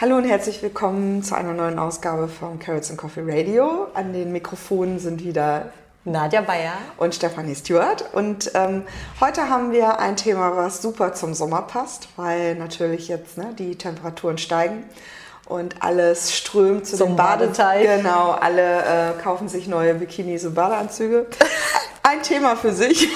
Hallo und herzlich willkommen zu einer neuen Ausgabe von Carrots and Coffee Radio. An den Mikrofonen sind wieder Nadja Bayer und Stefanie Stewart. Und ähm, heute haben wir ein Thema, was super zum Sommer passt, weil natürlich jetzt ne, die Temperaturen steigen und alles strömt zu Zum den Bade Badeteich. Genau, alle äh, kaufen sich neue Bikinis und Badeanzüge. Ein Thema für sich.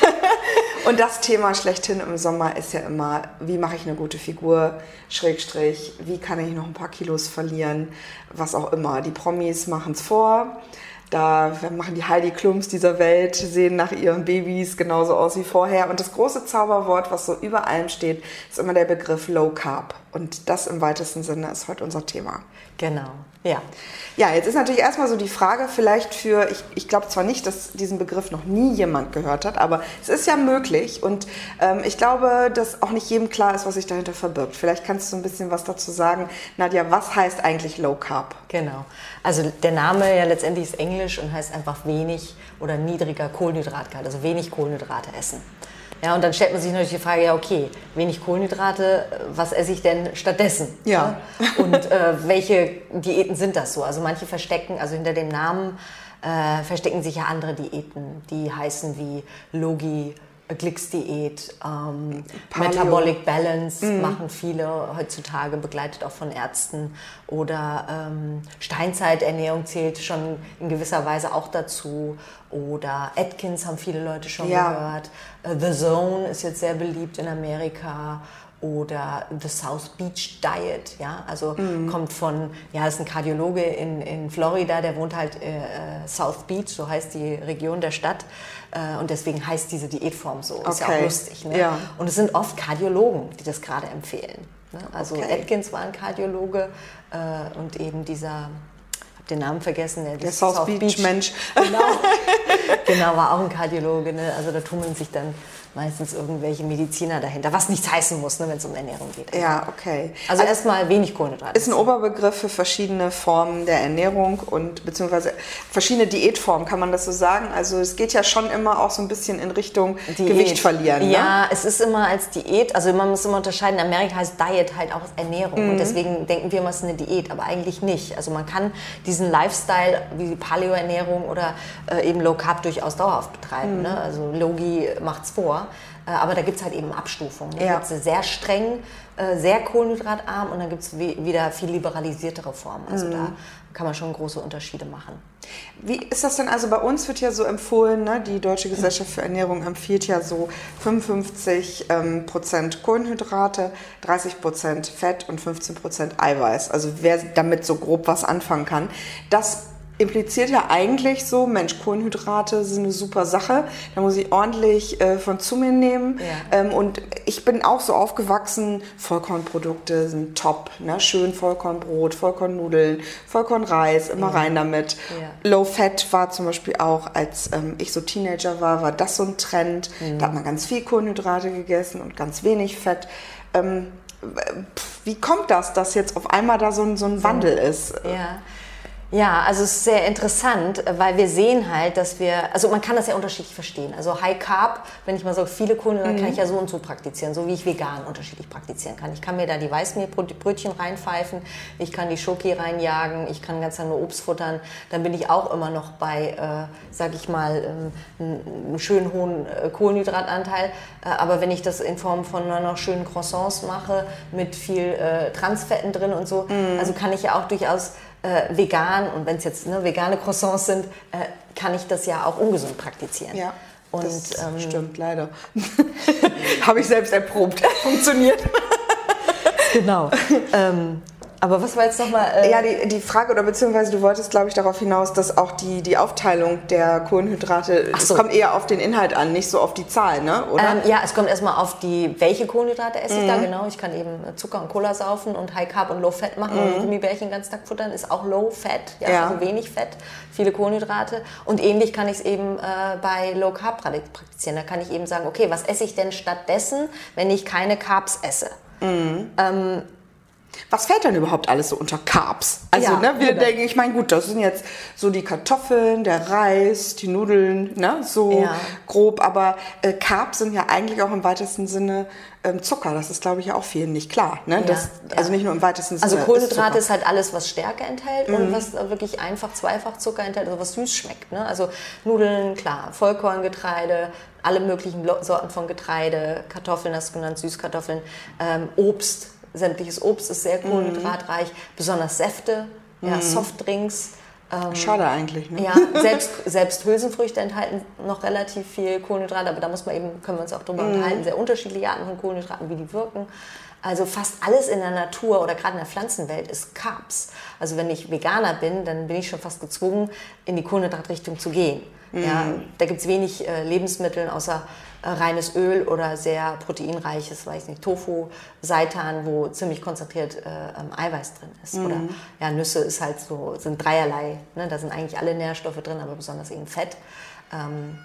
Und das Thema schlechthin im Sommer ist ja immer, wie mache ich eine gute Figur, Schrägstrich, wie kann ich noch ein paar Kilos verlieren, was auch immer. Die Promis machen es vor. Da machen die Heidi Klums dieser Welt, sehen nach ihren Babys genauso aus wie vorher. Und das große Zauberwort, was so über allem steht, ist immer der Begriff Low Carb. Und das im weitesten Sinne ist heute unser Thema. Genau, ja. Ja, jetzt ist natürlich erstmal so die Frage, vielleicht für, ich, ich glaube zwar nicht, dass diesen Begriff noch nie jemand gehört hat, aber es ist ja möglich und ähm, ich glaube, dass auch nicht jedem klar ist, was sich dahinter verbirgt. Vielleicht kannst du ein bisschen was dazu sagen. Nadja, was heißt eigentlich Low Carb? Genau. Also der Name ja letztendlich ist englisch und heißt einfach wenig oder niedriger Kohlenhydratgehalt, also wenig Kohlenhydrate essen. Ja, und dann stellt man sich natürlich die Frage, ja, okay, wenig Kohlenhydrate, was esse ich denn stattdessen? Ja. Und äh, welche Diäten sind das so? Also manche verstecken, also hinter dem Namen äh, verstecken sich ja andere Diäten, die heißen wie Logi, Glix-Diät, ähm. Metabolic Balance machen viele heutzutage, begleitet auch von Ärzten. Oder ähm, Steinzeiternährung zählt schon in gewisser Weise auch dazu. Oder Atkins haben viele Leute schon Ja. gehört. Äh, The Zone ist jetzt sehr beliebt in Amerika. Oder The South Beach Diet, ja, also kommt von, ja, das ist ein Kardiologe in, in Florida, der wohnt halt äh, South Beach, so heißt die Region der Stadt. Äh, und deswegen heißt diese Diätform so. Ist ja Okay. auch lustig. Ne? Ja. Und es sind oft Kardiologen, die das gerade empfehlen. Ne? Also Okay. Atkins war ein Kardiologe äh, und eben dieser, hab den Namen vergessen, der, Der South, Beach, Mensch. Genau. genau, war auch ein Kardiologe. Ne? Also da tummeln sich dann meistens irgendwelche Mediziner dahinter, was nichts heißen muss, ne, wenn es um Ernährung geht. Ja, okay. Also erstmal wenig Kohlenhydrate. ist ein Oberbegriff für verschiedene Formen der Ernährung und beziehungsweise verschiedene Diätformen, kann man das so sagen? Also es geht ja schon immer auch so ein bisschen in Richtung Diät. Gewicht verlieren. Ne? Ja, es ist immer als Diät, also man muss immer unterscheiden, in Amerika heißt Diet halt auch Ernährung Mhm. und deswegen denken wir immer, es ist eine Diät, aber eigentlich nicht. Also man kann diesen Lifestyle wie die Paleo-Ernährung oder äh, eben Low Carb durchaus dauerhaft betreiben. Mhm. Ne? Also Logi macht's vor, äh, aber da gibt es halt eben Abstufungen. Ne? Ja. Da gibt's sehr streng, äh, sehr kohlenhydratarm und dann gibt es wieder viel liberalisiertere Formen. Also Mhm. da kann man schon große Unterschiede machen. Wie ist das denn? Also bei uns wird ja so empfohlen, ne? die Deutsche Gesellschaft für Ernährung empfiehlt ja so 55 ähm, Prozent Kohlenhydrate, 30 Prozent Fett und 15 Prozent Eiweiß. Also wer damit so grob was anfangen kann, das impliziert ja eigentlich so, Mensch, Kohlenhydrate sind eine super Sache, da muss ich ordentlich äh, von zu mir nehmen. Ja. Ähm, und ich bin auch so aufgewachsen, Vollkornprodukte sind top, ne? schön Vollkornbrot, Vollkornnudeln, Vollkornreis, immer rein damit. Ja. Low Fat war zum Beispiel auch, als ähm, ich so Teenager war, war das so ein Trend. Mhm. Da hat man ganz viel Kohlenhydrate gegessen und ganz wenig Fett. Ähm, wie kommt das, dass jetzt auf einmal da so ein, so ein Wandel ist? Ja. Ja, also es ist sehr interessant, weil wir sehen halt, dass wir, also man kann das ja unterschiedlich verstehen. Also High Carb, wenn ich mal so viele Kohlenhydrate, kann ich ja so und so praktizieren, so wie ich vegan unterschiedlich praktizieren kann. Ich kann mir da die Weißmehlbrötchen reinpfeifen, ich kann die Schoki reinjagen, ich kann ganz nur Obst futtern. Dann bin ich auch immer noch bei, äh, sag ich mal, ähm, einem schönen hohen äh, Kohlenhydratanteil. Äh, aber wenn ich das in Form von noch schönen Croissants mache, mit viel äh, Transfetten drin und so, also kann ich ja auch durchaus äh, vegan und wenn es jetzt ne, vegane Croissants sind, äh, kann ich das ja auch ungesund praktizieren. Ja, Und das ähm, stimmt leider. Habe ich selbst erprobt. Funktioniert. genau. ähm, aber was war jetzt nochmal? Äh, Ja, die, die Frage, oder beziehungsweise du wolltest, glaube ich, darauf hinaus, dass auch die, die Aufteilung der Kohlenhydrate, Ach so. kommt eher auf den Inhalt an, nicht so auf die Zahl, ne? Oder? Ähm, ja, es kommt erstmal auf die, welche Kohlenhydrate esse ich da genau. Ich kann eben Zucker und Cola saufen und High Carb und Low Fat machen und Gummibärchen den ganzen Tag futtern, ist auch Low Fat, ja, Ja. also wenig Fett, viele Kohlenhydrate. Und ähnlich kann ich es eben äh, bei Low Carb praktizieren. Da kann ich eben sagen, okay, was esse ich denn stattdessen, wenn ich keine Carbs esse? Ähm, Was fällt denn überhaupt alles so unter Carbs? Also, Ja, ne, wir genau. denken, ich meine, gut, das sind jetzt so die Kartoffeln, der Reis, die Nudeln, ne, so Ja. grob, aber äh, Carbs sind ja eigentlich auch im weitesten Sinne ähm, Zucker. Das ist, glaube ich, ja auch vielen nicht klar. Ne? Ja, das, ja. Also nicht nur im weitesten Also Sinne. Kohlenhydrate Zucker. ist halt alles, was Stärke enthält Mhm. und was wirklich einfach zweifach Zucker enthält, also was süß schmeckt. Ne? Also Nudeln, klar, Vollkorngetreide, alle möglichen Sorten von Getreide, Kartoffeln, hast du genannt, Süßkartoffeln, ähm, Obst, sämtliches Obst ist Mhm. sehr kohlenhydratreich, besonders Säfte, ja, Softdrinks. Schade eigentlich. Ne? Ja, selbst, selbst Hülsenfrüchte enthalten noch relativ viel Kohlenhydrate, aber da muss man eben, können wir uns auch drüber unterhalten, sehr unterschiedliche Arten von Kohlenhydraten, wie die wirken. Also fast alles in der Natur oder gerade in der Pflanzenwelt ist Carbs. Also wenn ich Veganer bin, dann bin ich schon fast gezwungen, in die Kohlenhydratrichtung zu gehen. Ja, da gibt es wenig äh, Lebensmittel außer reines Öl oder sehr proteinreiches, weiß nicht, Tofu, Seitan, wo ziemlich konzentriert äh, ähm, Eiweiß drin ist. Oder ja, Nüsse ist halt so, sind dreierlei. Ne? Da sind eigentlich alle Nährstoffe drin, aber besonders eben Fett. Ähm,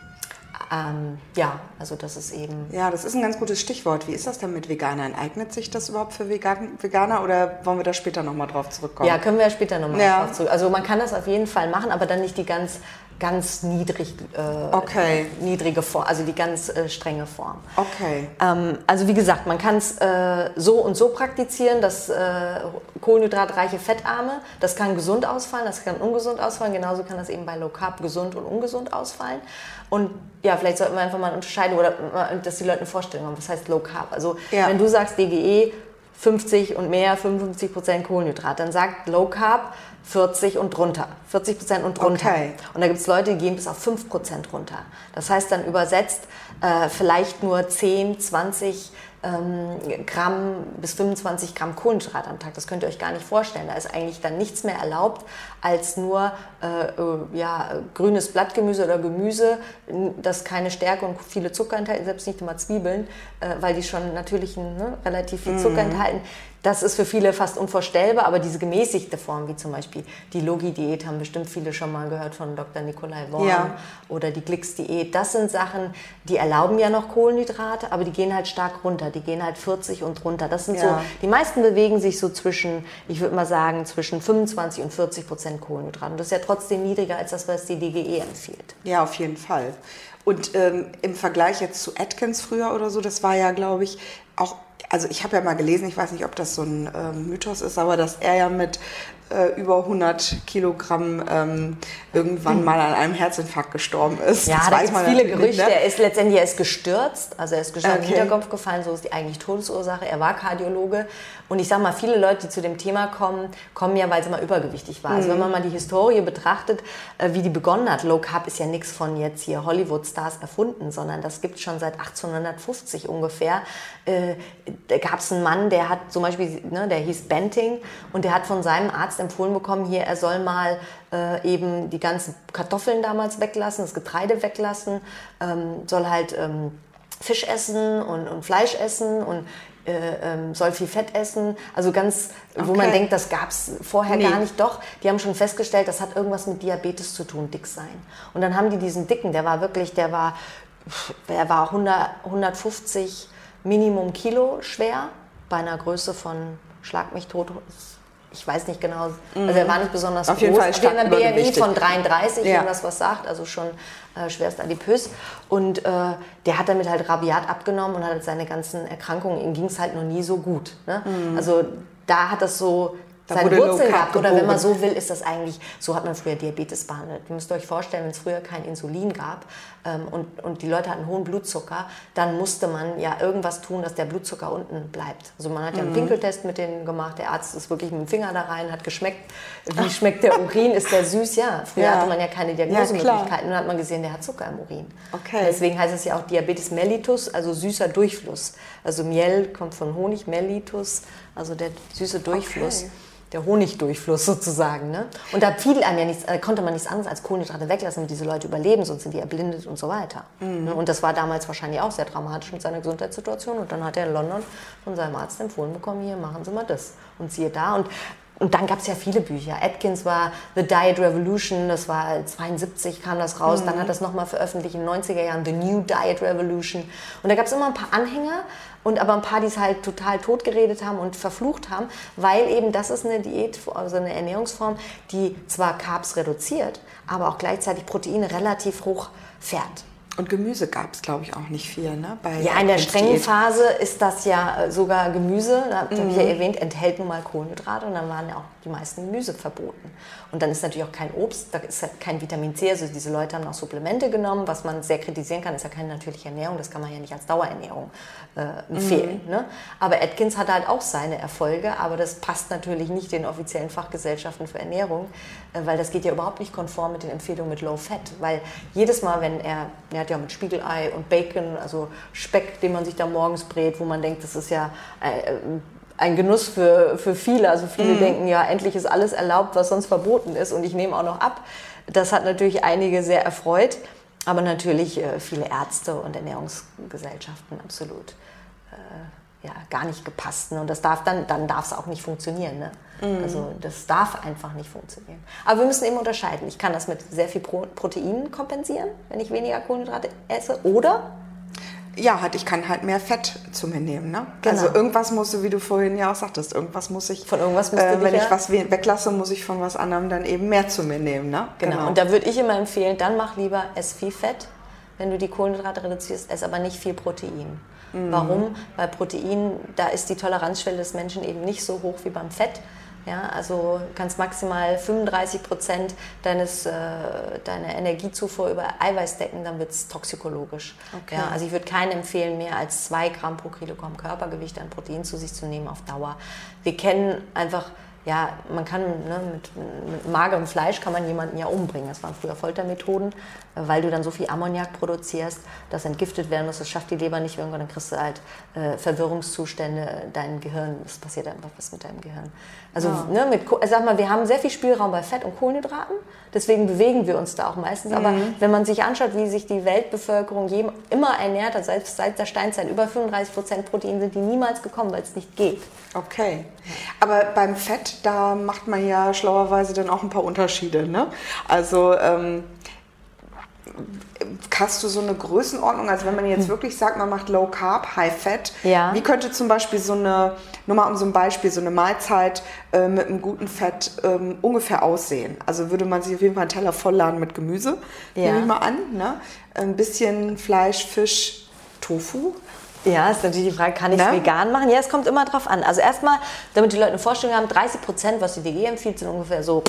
ähm, ja, also das ist eben. Ja, das ist ein ganz gutes Stichwort. Wie ist das denn mit Veganern? Eignet sich das überhaupt für Vegan Veganer oder wollen wir da später nochmal drauf zurückkommen? Ja, können wir ja später nochmal Ja. drauf zurück. Also man kann das auf jeden Fall machen, aber dann nicht die ganz, ganz niedrig, äh, Okay. niedrige Form, also die ganz äh, strenge Form. Okay. Ähm, also wie gesagt, man kann es äh, so und so praktizieren, das äh, kohlenhydratreiche Fettarme, das kann gesund ausfallen, das kann ungesund ausfallen, genauso kann das eben bei Low Carb gesund und ungesund ausfallen. Und ja, vielleicht sollten wir einfach mal unterscheiden oder mal, dass die Leute eine Vorstellung haben, was heißt Low Carb. Also Ja. wenn du sagst DGE 50 und mehr, 55 Prozent Kohlenhydrat, dann sagt Low Carb 40 und drunter, 40 Prozent und drunter. Okay. Und da gibt es Leute, die gehen bis auf 5 Prozent runter. Das heißt dann übersetzt äh, vielleicht nur 10, 20 ähm, Gramm bis 25 Gramm Kohlenhydrat am Tag. Das könnt ihr euch gar nicht vorstellen. Da ist eigentlich dann nichts mehr erlaubt als nur äh, äh, ja, grünes Blattgemüse oder Gemüse, das keine Stärke und viele Zucker enthält, selbst nicht immer Zwiebeln, äh, weil die schon natürlichen ne, relativ viel Zucker enthalten. Das ist für viele fast unvorstellbar, aber diese gemäßigte Form, wie zum Beispiel die Logi-Diät, haben bestimmt viele schon mal gehört von Dr. Nikolai Worm Ja. oder die Glix-Diät. Das sind Sachen, die erlauben ja noch Kohlenhydrate, aber die gehen halt stark runter. Die gehen halt 40 und runter. Das sind Ja. so, die meisten bewegen sich so zwischen, ich würde mal sagen, zwischen 25 und 40 Prozent Kohlenhydrate. Und das ist ja trotzdem niedriger als das, was die DGE empfiehlt. Ja, auf jeden Fall. Und ähm, im Vergleich jetzt zu Atkins früher oder so, das war ja, glaube ich, auch, also ich habe ja mal gelesen, ich weiß nicht, ob das so ein ähm, Mythos ist, aber dass er ja mit äh, über 100 Kilogramm ähm, irgendwann mal an einem Herzinfarkt gestorben ist. Ja, Das da gibt es viele Gerüchte. ne? Er ist letztendlich er ist gestürzt, also er ist gestürzt, Okay. Hinterkopf gefallen, so ist die eigentlich Todesursache. Er war Kardiologe und ich sag mal, viele Leute, die zu dem Thema kommen, kommen ja, weil sie mal übergewichtig war. Also wenn Mhm. man mal die Historie betrachtet, äh, wie die begonnen hat, Low Carb ist ja nichts von jetzt hier Hollywood-Stars erfunden, sondern das gibt es schon seit 1850 ungefähr. Äh, Da gab es einen Mann, der hat zum Beispiel, ne, der hieß Benting und der hat von seinem Arzt empfohlen bekommen, hier, er soll mal äh, eben die ganzen Kartoffeln damals weglassen, das Getreide weglassen, ähm, soll halt ähm, Fisch essen und, und Fleisch essen und äh, ähm, soll viel Fett essen. Also ganz, wo man Okay. denkt, das gab es vorher Nee. gar nicht. Doch, die haben schon festgestellt, das hat irgendwas mit Diabetes zu tun, dick sein. Und dann haben die diesen Dicken, der war wirklich, der war, der war 100, 150 Minimum Kilo schwer, bei einer Größe von, schlag mich tot, ich weiß nicht genau, also er war nicht besonders Mhm. Auf groß. jeden Fall Auf jeden Fall BMI von 33, Ja. wenn das was sagt, also schon äh, schwerst adipös. Und äh, der hat damit halt rabiat abgenommen und hat seine ganzen Erkrankungen, ihm ging es halt noch nie so gut. Ne? Also da hat das so Mhm. Da seine Wurzeln Carb gehabt. Oder wenn man so will, ist das eigentlich, so hat man früher Diabetes behandelt. Ihr müsst euch vorstellen, wenn es früher kein Insulin gab ähm, und, und die Leute hatten hohen Blutzucker, dann musste man ja irgendwas tun, dass der Blutzucker unten bleibt. Also man hat Mhm. ja einen Pinkeltest mit denen gemacht, der Arzt ist wirklich mit dem Finger da rein, hat geschmeckt, wie schmeckt der Urin, ist der süß? Ja, früher Ja. hatte man ja keine Ja, Diagnosemöglichkeiten und dann hat man gesehen, der hat Zucker im Urin. Okay. Deswegen heißt es ja auch Diabetes mellitus, also süßer Durchfluss. Also Miel kommt von Honig, mellitus, also der süße Durchfluss. Okay. Der Honigdurchfluss sozusagen. Ne? Und da fiel einem ja nichts, äh, konnte man nichts anderes als Kohlenhydrate weglassen, damit diese Leute überleben, sonst sind die erblindet und so weiter. Mhm. Ne? Und das war damals wahrscheinlich auch sehr dramatisch mit seiner Gesundheitssituation. Und dann hat er in London von seinem Arzt empfohlen bekommen, hier machen Sie mal das. Und siehe da. Und und dann gab es ja viele Bücher. Atkins war The Diet Revolution, das war 72 kam das raus. Mhm. Dann hat das nochmal veröffentlicht in den 90er Jahren, The New Diet Revolution. Und da gab es immer ein paar Anhänger und aber ein paar, die es halt total totgeredet haben und verflucht haben, weil eben das ist eine Diät, also eine Ernährungsform, die zwar Carbs reduziert, aber auch gleichzeitig Proteine relativ hoch fährt. Und Gemüse gab es, glaube ich, auch nicht viel. Ne? Bei ja, in der strengen Phase ist das ja äh, sogar Gemüse, da habe ich ja mhm. erwähnt, enthält nun mal Kohlenhydrate und dann waren ja auch die meisten Gemüse verboten. Und dann ist natürlich auch kein Obst, da ist halt kein Vitamin C. Also diese Leute haben auch Supplemente genommen, was man sehr kritisieren kann, ist ja keine natürliche Ernährung, das kann man ja nicht als Dauerernährung äh, empfehlen. Mhm. Ne? Aber Atkins hat halt auch seine Erfolge, aber das passt natürlich nicht den offiziellen Fachgesellschaften für Ernährung, äh, weil das geht ja überhaupt nicht konform mit den Empfehlungen mit Low Fat. Weil jedes Mal, wenn er, er hat ja mit Spiegelei und Bacon, also Speck, den man sich da morgens brät, wo man denkt, das ist ja äh, ein Genuss für, für viele. Also viele mhm. denken, ja, endlich ist alles erlaubt, was sonst verboten ist und ich nehme auch noch ab. Das hat natürlich einige sehr erfreut, aber natürlich äh, viele Ärzte und Ernährungsgesellschaften absolut äh, ja, gar nicht gepasst. Ne? Und das darf dann, dann darf es auch nicht funktionieren. Ne? Mhm. Also das darf einfach nicht funktionieren. Aber wir müssen eben unterscheiden. Ich kann das mit sehr viel Pro Protein kompensieren, wenn ich weniger Kohlenhydrate esse, oder ja, halt, ich kann halt mehr Fett zu mir nehmen. Ne? Genau. Also irgendwas musst du, wie du vorhin ja auch sagtest, irgendwas muss ich, von irgendwas musst äh, wenn ich ja was weglasse, muss ich von was anderem dann eben mehr zu mir nehmen. Ne? Genau. genau. Und da würde ich immer empfehlen, dann mach lieber ess viel Fett, wenn du die Kohlenhydrate reduzierst, ess aber nicht viel Protein. Mhm. Warum? Weil Protein, da ist die Toleranzschwelle des Menschen eben nicht so hoch wie beim Fett. Ja, also kannst maximal 35 Prozent deines, äh, deiner Energiezufuhr über Eiweiß decken, dann wird es toxikologisch. Okay. Ja, also ich würde keinen empfehlen, mehr als zwei Gramm pro Kilogramm Körpergewicht an Protein zu sich zu nehmen auf Dauer. Wir kennen einfach ja, man kann ne, mit, mit, magerem Fleisch kann man jemanden ja umbringen. Das waren früher Foltermethoden, weil du dann so viel Ammoniak produzierst, das entgiftet werden muss. Das schafft die Leber nicht. Irgendwann dann kriegst du halt äh, Verwirrungszustände, dein Gehirn, es passiert einfach was mit deinem Gehirn. Also, ja. ne, mit, sag mal, wir haben sehr viel Spielraum bei Fett und Kohlenhydraten, deswegen bewegen wir uns da auch meistens. Mhm. Aber wenn man sich anschaut, wie sich die Weltbevölkerung je, immer ernährt hat, seit, seit der Steinzeit, über 35 Prozent Protein sind die niemals gekommen, weil es nicht geht. Okay. Aber beim Fett, da macht man ja schlauerweise dann auch ein paar Unterschiede. Ne? Also ähm, hast du so eine Größenordnung? Also wenn man jetzt hm. wirklich sagt, man macht Low Carb, High Fat, ja. wie könnte zum Beispiel so eine, nur mal um so ein Beispiel, so eine Mahlzeit äh, mit einem guten Fett ähm, ungefähr aussehen? Also würde man sich auf jeden Fall einen Teller vollladen mit Gemüse, ja. nehme ich mal an. Ne? Ein bisschen Fleisch, Fisch, Tofu. Ja, ist natürlich die Frage, kann ich es ne? vegan machen? Ja, es kommt immer drauf an. Also erstmal, damit die Leute eine Vorstellung haben, 30 Prozent, was die WG empfiehlt, sind ungefähr so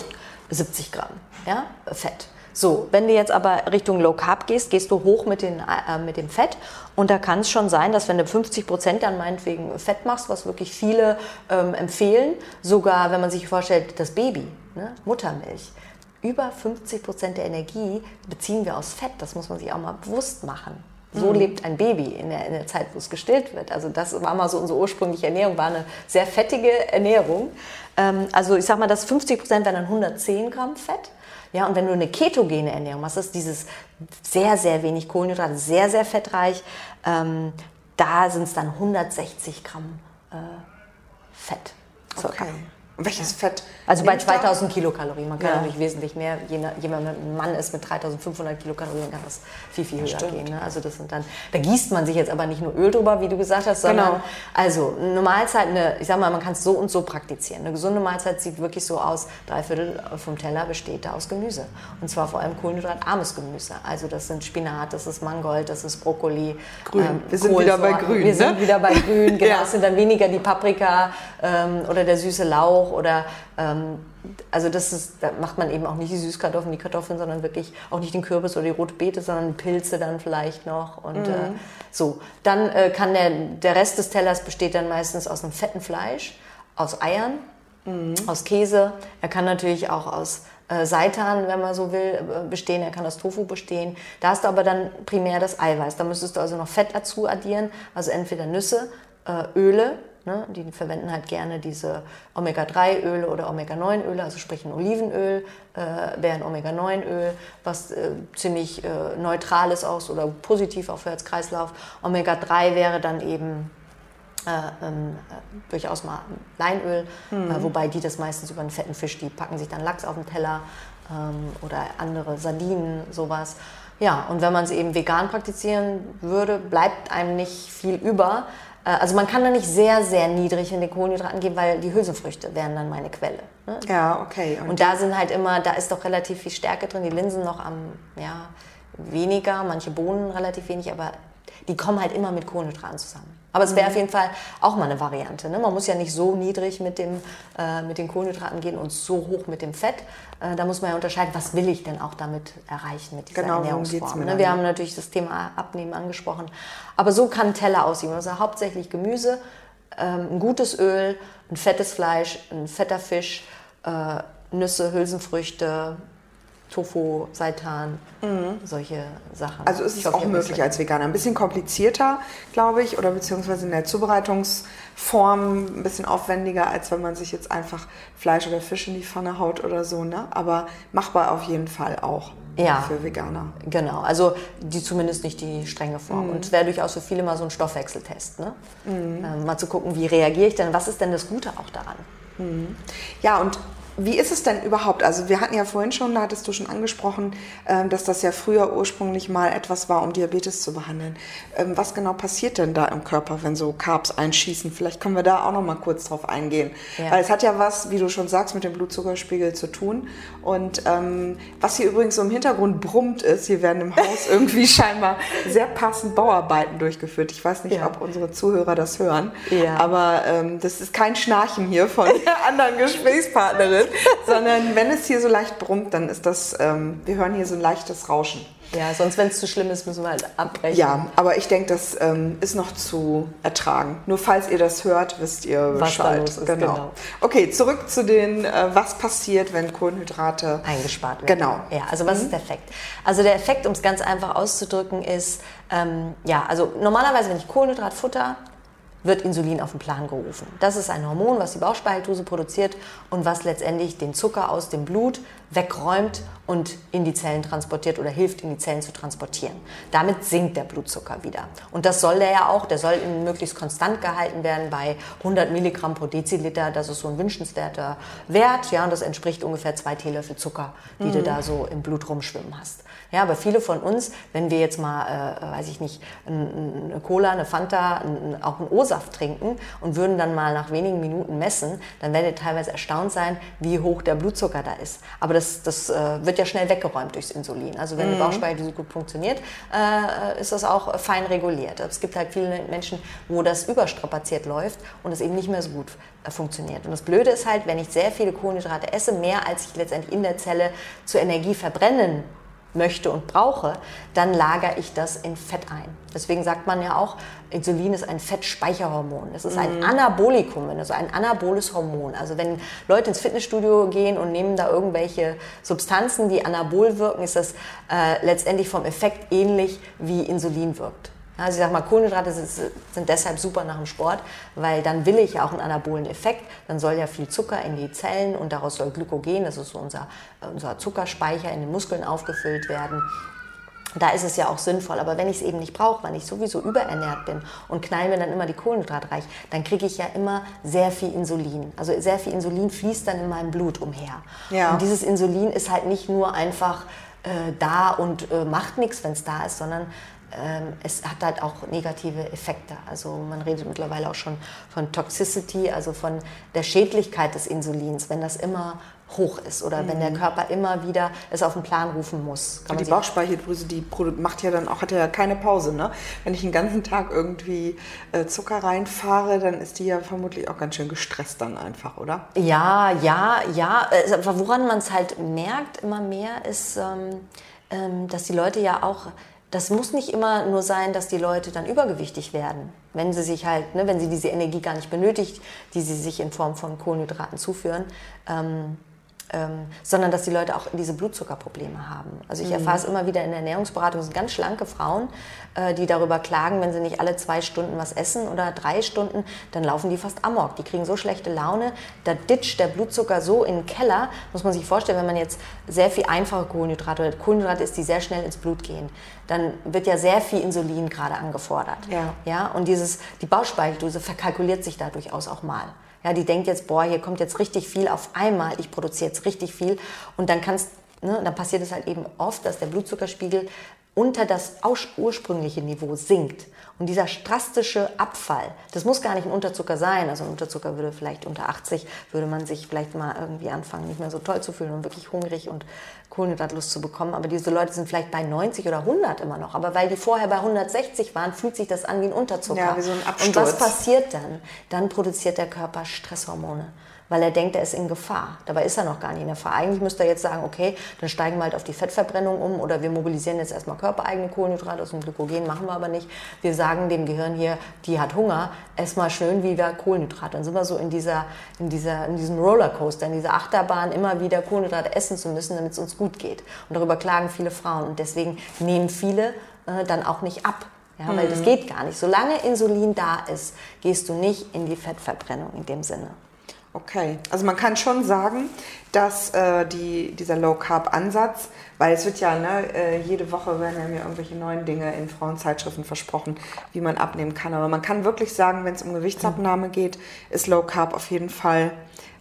70 Gramm ja, Fett. So, wenn du jetzt aber Richtung Low Carb gehst, gehst du hoch mit, den, äh, mit dem Fett. Und da kann es schon sein, dass wenn du 50 Prozent dann meinetwegen Fett machst, was wirklich viele ähm, empfehlen, sogar wenn man sich vorstellt, das Baby, ne, Muttermilch, über 50 Prozent der Energie beziehen wir aus Fett. Das muss man sich auch mal bewusst machen. So mhm. lebt ein Baby in der, in der, Zeit, wo es gestillt wird. Also das war mal so unsere ursprüngliche Ernährung, war eine sehr fettige Ernährung. Ähm, also ich sag mal, das 50 Prozent wären dann 110 Gramm Fett. Ja, und wenn du eine ketogene Ernährung machst, ist dieses sehr, sehr wenig Kohlenhydrate, sehr, sehr fettreich, ähm, da sind es dann 160 Gramm äh, Fett. Circa. Okay. Und welches Fett? Also bei 2000 Kilokalorien. Man kann ja. natürlich wesentlich mehr, jemand ein Mann ist mit 3500 Kilokalorien, kann das viel, viel höher Stimmt. gehen. Ne? Also das sind dann, da gießt man sich jetzt aber nicht nur Öl drüber, wie du gesagt hast, sondern genau. also eine Mahlzeit, eine, ich sag mal, man kann es so und so praktizieren. Eine gesunde Mahlzeit sieht wirklich so aus, drei Viertel vom Teller besteht da aus Gemüse. Und zwar vor allem kohlenhydratarmes Gemüse. Also das sind Spinat, das ist Mangold, das ist Brokkoli. Grün. Ähm, Wir sind wieder bei Grün. Wir ne? sind wieder bei Grün, genau. ja. Es sind dann weniger die Paprika ähm, oder der süße Lauch Lauch oder ähm, also das ist, da macht man eben auch nicht die Süßkartoffeln, die Kartoffeln, sondern wirklich auch nicht den Kürbis oder die rote Beete, sondern Pilze dann vielleicht noch und mhm. äh, so. Dann äh, kann der, der Rest des Tellers besteht dann meistens aus einem fetten Fleisch, aus Eiern, mhm. aus Käse. Er kann natürlich auch aus äh, Seitan, wenn man so will, äh, bestehen. Er kann aus Tofu bestehen. Da hast du aber dann primär das Eiweiß. Da müsstest du also noch Fett dazu addieren, also entweder Nüsse, äh, Öle, Ne? Die verwenden halt gerne diese Omega-3-Öle oder Omega-9-Öle, also sprich ein Olivenöl äh, wäre ein Omega-9-Öl, was äh, ziemlich äh, neutral ist auch oder positiv auch für Herz-Kreislauf. Omega-3 wäre dann eben äh, ähm, äh, durchaus mal Leinöl, mhm. äh, wobei die das meistens über einen fetten Fisch, die packen sich dann Lachs auf den Teller ähm, oder andere Sardinen, sowas. Ja, und wenn man es eben vegan praktizieren würde, bleibt einem nicht viel über. Äh, also man kann da nicht sehr, sehr niedrig in den Kohlenhydraten gehen, weil die Hülsenfrüchte wären dann meine Quelle. Ne? Ja, okay. Und, und da sind halt immer, da ist doch relativ viel Stärke drin, die Linsen noch am, ja, weniger, manche Bohnen relativ wenig, aber die kommen halt immer mit Kohlenhydraten zusammen. Aber es wäre mhm. auf jeden Fall auch mal eine Variante. Ne? Man muss ja nicht so niedrig mit, dem, äh, mit den Kohlenhydraten gehen und so hoch mit dem Fett. Äh, da muss man ja unterscheiden, was will ich denn auch damit erreichen mit dieser genau, Ernährungsform. Ne? Wir haben natürlich das Thema Abnehmen angesprochen. Aber so kann ein Teller aussehen. Also hauptsächlich Gemüse, ähm, ein gutes Öl, ein fettes Fleisch, ein fetter Fisch, äh, Nüsse, Hülsenfrüchte, Tofu, Seitan, mhm. solche Sachen. Also ist es auch möglich als Veganer. Ein bisschen komplizierter, glaube ich, oder beziehungsweise in der Zubereitungsform ein bisschen aufwendiger, als wenn man sich jetzt einfach Fleisch oder Fisch in die Pfanne haut oder so. Ne? Aber machbar auf jeden Fall auch ja, für Veganer. Genau, also die zumindest nicht die strenge Form. Mhm. Und es wäre durchaus für viele mal so ein Stoffwechseltest. Ne? Mhm. Ähm, mal zu gucken, wie reagiere ich denn, was ist denn das Gute auch daran? Mhm. Ja, und wie ist es denn überhaupt? Also wir hatten ja vorhin schon, da hattest du schon angesprochen, ähm, dass das ja früher ursprünglich mal etwas war, um Diabetes zu behandeln. Ähm, was genau passiert denn da im Körper, wenn so Carbs einschießen? Vielleicht können wir da auch noch mal kurz drauf eingehen. Ja. Weil es hat ja was, wie du schon sagst, mit dem Blutzuckerspiegel zu tun. Und ähm, was hier übrigens so im Hintergrund brummt ist, hier werden im Haus irgendwie scheinbar sehr passend Bauarbeiten durchgeführt. Ich weiß nicht, ja. ob unsere Zuhörer das hören, ja. aber ähm, das ist kein Schnarchen hier von der anderen Gesprächspartnerin. sondern wenn es hier so leicht brummt, dann ist das, ähm, wir hören hier so ein leichtes Rauschen. Ja, sonst, wenn es zu schlimm ist, müssen wir halt abbrechen. Ja, aber ich denke, das ähm, ist noch zu ertragen. Nur falls ihr das hört, wisst ihr Bescheid. Was da los ist, genau. genau. Okay, zurück zu den, äh, was passiert, wenn Kohlenhydrate eingespart werden. Genau. Ja, also was mhm. ist der Effekt? Also der Effekt, um es ganz einfach auszudrücken, ist, ähm, ja, also normalerweise, wenn ich Kohlenhydrat futter, wird Insulin auf den Plan gerufen. Das ist ein Hormon, was die Bauchspeicheldrüse produziert und was letztendlich den Zucker aus dem Blut wegräumt und in die Zellen transportiert oder hilft, in die Zellen zu transportieren. Damit sinkt der Blutzucker wieder. Und das soll der ja auch, der soll möglichst konstant gehalten werden bei 100 Milligramm pro Deziliter. Das ist so ein wünschenswerter Wert. Ja, und das entspricht ungefähr zwei Teelöffel Zucker, die mhm. du da so im Blut rumschwimmen hast. Ja, aber viele von uns, wenn wir jetzt mal, äh, weiß ich nicht, eine Cola, eine Fanta, ein, auch einen O-Saft trinken und würden dann mal nach wenigen Minuten messen, dann werdet ihr teilweise erstaunt sein, wie hoch der Blutzucker da ist. Aber das, das äh, wird ja schnell weggeräumt durchs Insulin. Also wenn mhm. die Bauchspeicheldrüse gut funktioniert, äh, ist das auch fein reguliert. Es gibt halt viele Menschen, wo das überstrapaziert läuft und es eben nicht mehr so gut äh, funktioniert. Und das Blöde ist halt, wenn ich sehr viele Kohlenhydrate esse, mehr als ich letztendlich in der Zelle zur Energie verbrennen möchte und brauche, dann lagere ich das in Fett ein. Deswegen sagt man ja auch, Insulin ist ein Fettspeicherhormon. Es ist ein mhm. Anabolikum, also ein anaboles Hormon. Also wenn Leute ins Fitnessstudio gehen und nehmen da irgendwelche Substanzen, die anabol wirken, ist das äh, letztendlich vom Effekt ähnlich wie Insulin wirkt. Also ich sag mal, Kohlenhydrate sind deshalb super nach dem Sport, weil dann will ich ja auch einen anabolen Effekt. Dann soll ja viel Zucker in die Zellen und daraus soll Glykogen, das ist so unser, unser Zuckerspeicher in den Muskeln aufgefüllt werden. Da ist es ja auch sinnvoll. Aber wenn ich es eben nicht brauche, weil ich sowieso überernährt bin und knall mir dann immer die Kohlenhydrate reich, dann kriege ich ja immer sehr viel Insulin. Also sehr viel Insulin fließt dann in meinem Blut umher. Ja. Und dieses Insulin ist halt nicht nur einfach äh, da und äh, macht nichts, wenn es da ist, sondern ähm, es hat halt auch negative Effekte. Also man redet mittlerweile auch schon von Toxicity, also von der Schädlichkeit des Insulins, wenn das immer hoch ist oder mhm. wenn der mhm. Körper immer wieder es auf den Plan rufen muss. die Bauchspeicheldrüse, die macht ja dann auch, hat ja keine Pause. Ne? Wenn ich den ganzen Tag irgendwie äh, Zucker reinfahre, dann ist die ja vermutlich auch ganz schön gestresst dann einfach, oder? Ja, ja, ja. Äh, woran man es halt merkt immer mehr ist, ähm, ähm, dass die Leute ja auch das muss nicht immer nur sein, dass die Leute dann übergewichtig werden, wenn sie sich halt, ne, wenn sie diese Energie gar nicht benötigt, die sie sich in Form von Kohlenhydraten zuführen. Ähm, ähm, sondern dass die Leute auch diese Blutzuckerprobleme haben. Also ich erfahre es immer wieder in der Ernährungsberatung, es sind ganz schlanke Frauen, äh, die darüber klagen, wenn sie nicht alle zwei Stunden was essen oder drei Stunden, dann laufen die fast amok. Die kriegen so schlechte Laune, da ditcht der Blutzucker so in den Keller, muss man sich vorstellen, wenn man jetzt sehr viel einfache Kohlenhydrate oder Kohlenhydrate ist, die sehr schnell ins Blut gehen, dann wird ja sehr viel Insulin gerade angefordert. Ja. Ja, und dieses, die Bauchspeicheldrüse verkalkuliert sich da durchaus auch mal. Ja, die denkt jetzt, boah, hier kommt jetzt richtig viel auf einmal, ich produziere jetzt richtig viel und dann kannst, ne, dann passiert es halt eben oft, dass der Blutzuckerspiegel unter das ursprüngliche Niveau sinkt. Und dieser drastische Abfall, das muss gar nicht ein Unterzucker sein. Also ein Unterzucker würde vielleicht unter 80, würde man sich vielleicht mal irgendwie anfangen, nicht mehr so toll zu fühlen und wirklich hungrig und Kohlenhydratlust zu bekommen. Aber diese Leute sind vielleicht bei 90 oder 100 immer noch. Aber weil die vorher bei 160 waren, fühlt sich das an wie ein Unterzucker. Ja, wie so ein Absturz. Und was passiert dann? Dann produziert der Körper Stresshormone weil er denkt, er ist in Gefahr. Dabei ist er noch gar nicht in Gefahr. Eigentlich müsste er jetzt sagen, okay, dann steigen wir halt auf die Fettverbrennung um oder wir mobilisieren jetzt erstmal körpereigene Kohlenhydrate aus dem Glykogen, machen wir aber nicht. Wir sagen dem Gehirn hier, die hat Hunger, ess mal schön wieder Kohlenhydrate. Dann sind wir so in, dieser, in, dieser, in diesem Rollercoaster, in dieser Achterbahn, immer wieder Kohlenhydrate essen zu müssen, damit es uns gut geht. Und darüber klagen viele Frauen und deswegen nehmen viele äh, dann auch nicht ab. Ja, weil das geht gar nicht. Solange Insulin da ist, gehst du nicht in die Fettverbrennung in dem Sinne. Okay, also man kann schon sagen, dass äh, die, dieser Low-Carb-Ansatz, weil es wird ja ne, äh, jede Woche werden ja mir irgendwelche neuen Dinge in Frauenzeitschriften versprochen, wie man abnehmen kann. Aber man kann wirklich sagen, wenn es um Gewichtsabnahme geht, ist Low-Carb auf jeden Fall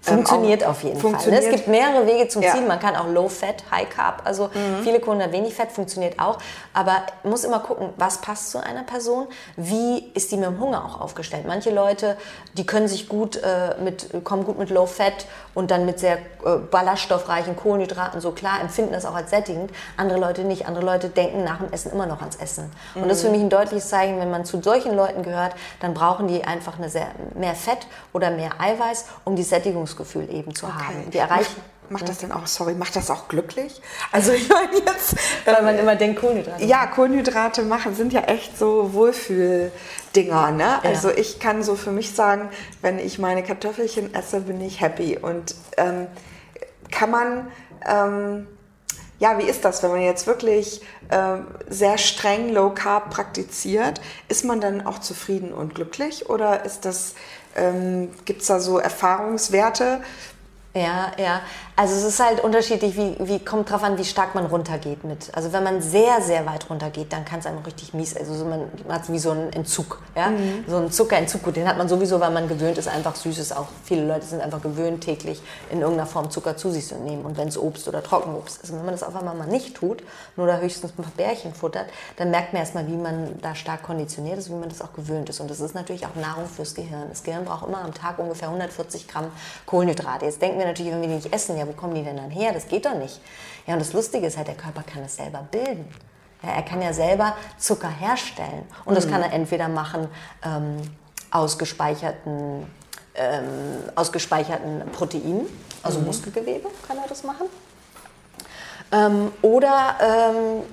Funktioniert ähm, auf jeden funktioniert. Fall. Ne? Es gibt mehrere Wege zum Ja. Ziel. Man kann auch Low Fat, High Carb, also viele Kunden haben wenig Fett, funktioniert auch. Aber man muss immer gucken, was passt zu einer Person, wie ist die mit dem Hunger auch aufgestellt. Manche Leute, die können sich gut äh, mit, kommen gut mit Low Fat und dann mit sehr äh, ballaststoffreichen Kohlenhydraten so klar, empfinden das auch als sättigend. Andere Leute nicht. Andere Leute denken nach dem Essen immer noch ans Essen. Und das ist für mich ein deutliches Zeichen, wenn man zu solchen Leuten gehört, dann brauchen die einfach eine sehr, mehr Fett oder mehr Eiweiß, um die Sättigungsgefühl eben zu haben. Die erreichen, Macht das denn auch, sorry, macht das auch glücklich? Also ich meine jetzt, weil man immer denkt, Kohlenhydrate. ja, Kohlenhydrate machen sind ja echt so Wohlfühldinger, ne? Also ich kann so für mich sagen, wenn ich meine Kartoffelchen esse, bin ich happy. Und ähm, kann man, ähm, ja, wie ist das, wenn man jetzt wirklich ähm, sehr streng Low Carb praktiziert? Ist man dann auch zufrieden und glücklich oder ist das, ähm, gibt es da so Erfahrungswerte? Ja, ja. Also es ist halt unterschiedlich, wie, wie kommt drauf an, wie stark man runtergeht mit. Also wenn man sehr, sehr weit runtergeht, dann kann es einem richtig mies. Also so man hat wie so einen Entzug, ja, so einen Zuckerentzug. Gut, den hat man sowieso, weil man gewöhnt ist, einfach Süßes auch. Viele Leute sind einfach gewöhnt, täglich in irgendeiner Form Zucker zu sich zu nehmen. Und wenn es Obst oder Trockenobst ist, und wenn man das auf einmal mal nicht tut, nur da höchstens ein paar Bärchen futtert, dann merkt man erstmal, wie man da stark konditioniert ist, wie man das auch gewöhnt ist. Und das ist natürlich auch Nahrung fürs Gehirn. Das Gehirn braucht immer am Tag ungefähr 140 Gramm Kohlenhydrate. Jetzt denken wir natürlich, wenn wir die nicht essen, ja, wo kommen die denn dann her? Das geht doch nicht. Ja, und das Lustige ist halt, der Körper kann es selber bilden. Ja, er kann ja selber Zucker herstellen. Und das kann er entweder machen ähm, aus gespeicherten, ähm, aus gespeicherten Proteinen, also Muskelgewebe kann er das machen. Ähm, oder ähm,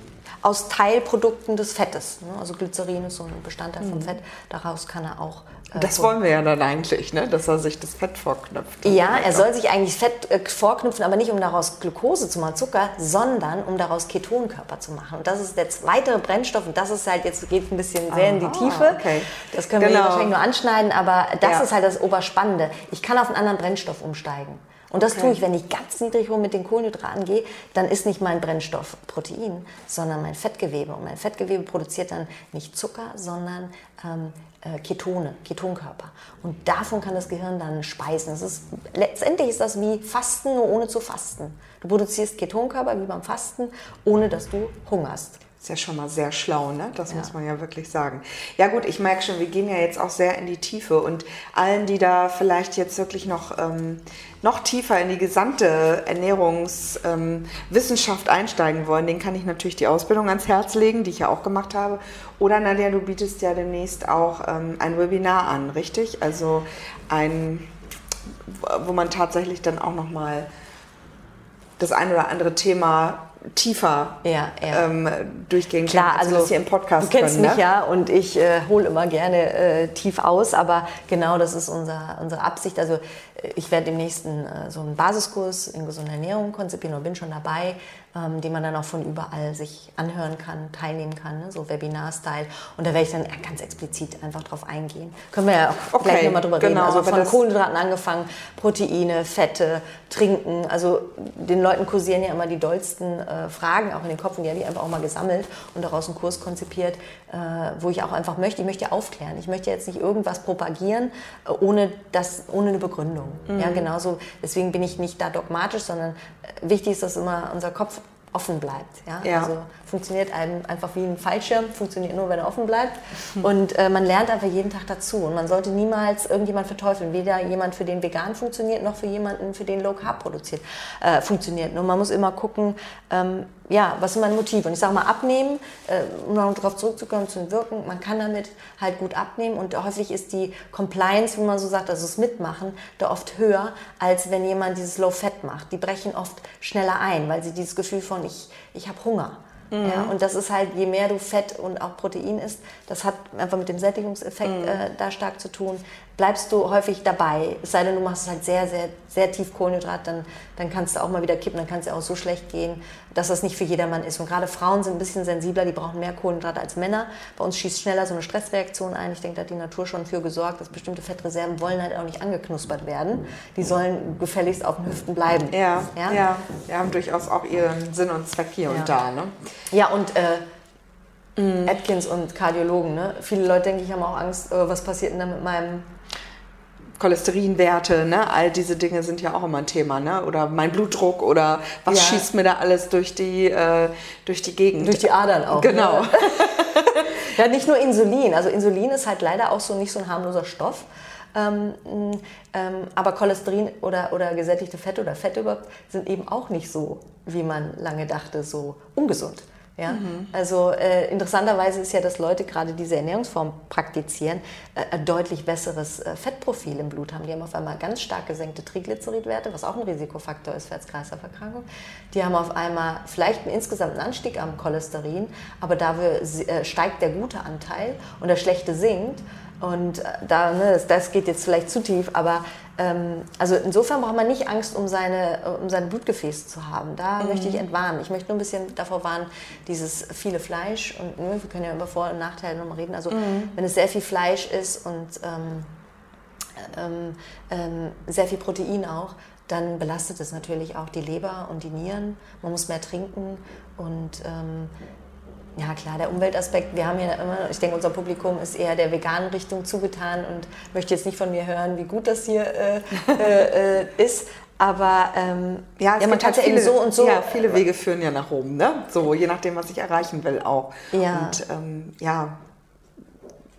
aus Teilprodukten des Fettes. Ne? Also Glycerin ist so ein Bestandteil vom Fett. Daraus kann er auch. Äh, Das wollen wir ja dann eigentlich, ne? dass er sich das Fett vorknüpft. ja, er soll sich eigentlich Fett äh, vorknüpfen, aber nicht um daraus Glucose zu machen, Zucker, sondern um daraus Ketonkörper zu machen. Und das ist der weitere Brennstoff und das ist halt, jetzt geht ein bisschen sehr in die Aha, Tiefe. okay. Das können wir Genau. hier wahrscheinlich nur anschneiden, aber das Ja. ist halt das Oberspannende. Ich kann auf einen anderen Brennstoff umsteigen. Und das Okay. tue ich, wenn ich ganz niedrig rum mit den Kohlenhydraten gehe, dann ist nicht mein Brennstoff Protein, sondern mein Fettgewebe. Und mein Fettgewebe produziert dann nicht Zucker, sondern ähm, äh, Ketone, Ketonkörper. Und davon kann das Gehirn dann speisen. Das ist, letztendlich ist das wie Fasten, nur ohne zu fasten. Du produzierst Ketonkörper wie beim Fasten, ohne dass du hungerst. Ist ja schon mal sehr schlau, ne? Das muss man ja wirklich sagen. Ja gut, ich merke schon, wir gehen ja jetzt auch sehr in die Tiefe und allen, die da vielleicht jetzt wirklich noch, ähm, noch tiefer in die gesamte Ernährungswissenschaft ähm, einsteigen wollen, denen kann ich natürlich die Ausbildung ans Herz legen, die ich ja auch gemacht habe. Oder Nadja, du bietest ja demnächst auch ähm, ein Webinar an, richtig? Also ein, wo man tatsächlich dann auch nochmal das ein oder andere Thema tiefer Ja, ja. ähm, durchgehen Klar, kann, als wir also das hier im Podcast du kennst können. mich ne? ja und ich äh, hole immer gerne äh, tief aus, aber genau das ist unser, unsere Absicht. Also ich werde demnächst einen, äh, so einen Basiskurs in gesunder Ernährung konzipieren und bin schon dabei, ähm, den man dann auch von überall sich anhören kann, teilnehmen kann, ne? so Webinar-Style. Und da werde ich dann ganz explizit einfach drauf eingehen. Können wir ja auch okay, gleich nochmal drüber genau, reden. Also von Kohlenhydraten angefangen, Proteine, Fette, Trinken. Also den Leuten kursieren ja immer die dollsten äh, Fragen auch in den Kopf und die habe ich einfach auch mal gesammelt und daraus einen Kurs konzipiert, äh, wo ich auch einfach möchte, ich möchte aufklären. Ich möchte jetzt nicht irgendwas propagieren, äh, ohne, das, ohne eine Begründung. Mhm. Ja, genauso. Deswegen bin ich nicht da dogmatisch, sondern äh, wichtig ist, dass immer unser Kopf offen bleibt. Ja? ja. Also funktioniert einem einfach wie ein Fallschirm, funktioniert nur, wenn er offen bleibt. Und äh, man lernt einfach jeden Tag dazu. Und man sollte niemals irgendjemand verteufeln. Weder jemand, für den vegan funktioniert, noch für jemanden, für den Low Carb produziert, äh, funktioniert. Nur man muss immer gucken, ähm, ja, was sind meine Motive? Und ich sage mal, abnehmen, äh, um darauf zurückzukommen, zu wirken, man kann damit halt gut abnehmen und häufig ist die Compliance, wie man so sagt, also das Mitmachen, da oft höher, als wenn jemand dieses Low Fat macht. Die brechen oft schneller ein, weil sie dieses Gefühl von, ich, ich habe Hunger. Mhm. Ja, und das ist halt, je mehr du Fett und auch Protein isst, das hat einfach mit dem Sättigungseffekt mhm. äh, da stark zu tun bleibst du häufig dabei. Es sei denn, du machst es halt sehr, sehr, sehr tief Kohlenhydrat, dann, dann kannst du auch mal wieder kippen, dann kann es ja auch so schlecht gehen, dass das nicht für jedermann ist. Und gerade Frauen sind ein bisschen sensibler, die brauchen mehr Kohlenhydrate als Männer. Bei uns schießt schneller so eine Stressreaktion ein. Ich denke, da hat die Natur schon für gesorgt, dass bestimmte Fettreserven wollen halt auch nicht angeknuspert werden. Die sollen gefälligst auf den Hüften bleiben. Ja, ja, ja. Die haben durchaus auch ihren Sinn und Zweck hier ja. und da. Ne? Ja, und äh. Atkins und Kardiologen. Ne? Viele Leute, denke ich, haben auch Angst, äh, was passiert denn da mit meinem Cholesterinwerte, ne? all diese Dinge sind ja auch immer ein Thema, ne? oder mein Blutdruck oder was ja. schießt mir da alles durch die, äh, durch die Gegend. Durch die Adern auch. Genau. Ne? ja, nicht nur Insulin. Also Insulin ist halt leider auch so nicht so ein harmloser Stoff. Ähm, ähm, aber Cholesterin oder, oder gesättigte Fette oder Fette überhaupt sind eben auch nicht so, wie man lange dachte, so ungesund. Ja? Mhm. Also äh, interessanterweise ist ja, dass Leute gerade diese Ernährungsform praktizieren, äh, ein deutlich besseres äh, Fettprofil im Blut haben. Die haben auf einmal ganz stark gesenkte Triglyceridwerte, was auch ein Risikofaktor ist für Herz-Kreislauf-Erkrankung. Die haben auf einmal vielleicht einen insgesamten Anstieg am Cholesterin, aber dafür äh, steigt der gute Anteil und der schlechte sinkt. Und äh, da, ne, das, das, geht jetzt vielleicht zu tief, aber ähm, also insofern braucht man nicht Angst, um seine, um seine Blutgefäße zu haben. Da mhm. möchte ich entwarnen. Ich möchte nur ein bisschen davor warnen, dieses viele Fleisch und ne, wir können ja über Vor- und Nachteile nochmal reden. Also mhm. wenn es sehr viel Fleisch ist und ähm, ähm, ähm, sehr viel Protein auch, dann belastet es natürlich auch die Leber und die Nieren. Man muss mehr trinken und ähm, ja klar, der Umweltaspekt, wir haben ja immer, ich denke, unser Publikum ist eher der veganen Richtung zugetan und möchte jetzt nicht von mir hören, wie gut das hier äh, äh, äh ist. Aber ähm, ja, ja man kann halt ja viele, eben so und so. Ja, viele Wege führen ja nach oben, ne? So, je nachdem, was ich erreichen will auch. Ja. Und ähm, ja.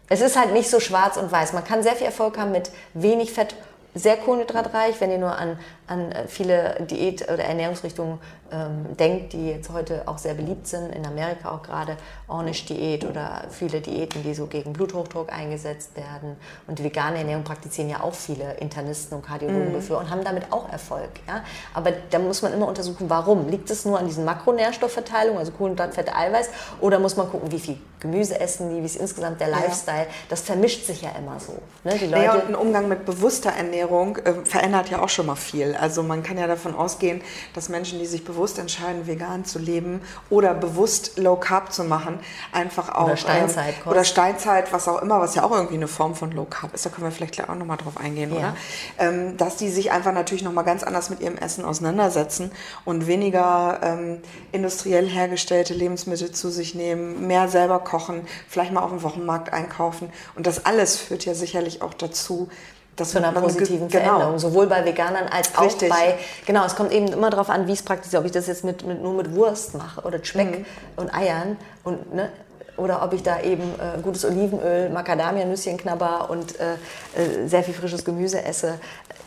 Es ist halt nicht so schwarz und weiß. Man kann sehr viel Erfolg haben mit wenig Fett sehr kohlenhydratreich, wenn ihr nur an, an äh, viele Diät- oder Ernährungsrichtungen ähm, denkt, die jetzt heute auch sehr beliebt sind, in Amerika auch gerade Ornish-Diät oder viele Diäten, die so gegen Bluthochdruck eingesetzt werden. Und die vegane Ernährung praktizieren ja auch viele Internisten und Kardiologen mhm. und haben damit auch Erfolg. Ja? Aber da muss man immer untersuchen, warum. Liegt es nur an diesen Makronährstoffverteilungen, also Kohlenhydrat, Fett, Eiweiß, oder muss man gucken, wie viel Gemüse essen die, wie ist insgesamt der Lifestyle. Ja. Das vermischt sich ja immer so. Ne? Die Leute ja, und ein Umgang mit bewusster Ernährung äh, verändert ja auch schon mal viel. Also man kann ja davon ausgehen, dass Menschen, die sich bewusst entscheiden, vegan zu leben oder bewusst Low Carb zu machen, einfach auch. Oder Steinzeit. Ähm, oder Steinzeit, was auch immer, was ja auch irgendwie eine Form von Low Carb ist. Da können wir vielleicht gleich auch nochmal drauf eingehen, ja. oder? Ähm, dass die sich einfach natürlich nochmal ganz anders mit ihrem Essen auseinandersetzen und weniger ähm, industriell hergestellte Lebensmittel zu sich nehmen, mehr selber kochen, vielleicht mal auf dem Wochenmarkt einkaufen. Und das alles führt ja sicherlich auch dazu, das zu einer positiven genau. Veränderung, sowohl bei Veganern als Richtig. auch bei, genau, es kommt eben immer darauf an, wie es praktisch ist, ob ich das jetzt mit, mit, nur mit Wurst mache oder Speck mhm. und Eiern und, ne, oder ob ich da eben äh, gutes Olivenöl, Macadamia-Nüsschen knabber und äh, äh, sehr viel frisches Gemüse esse.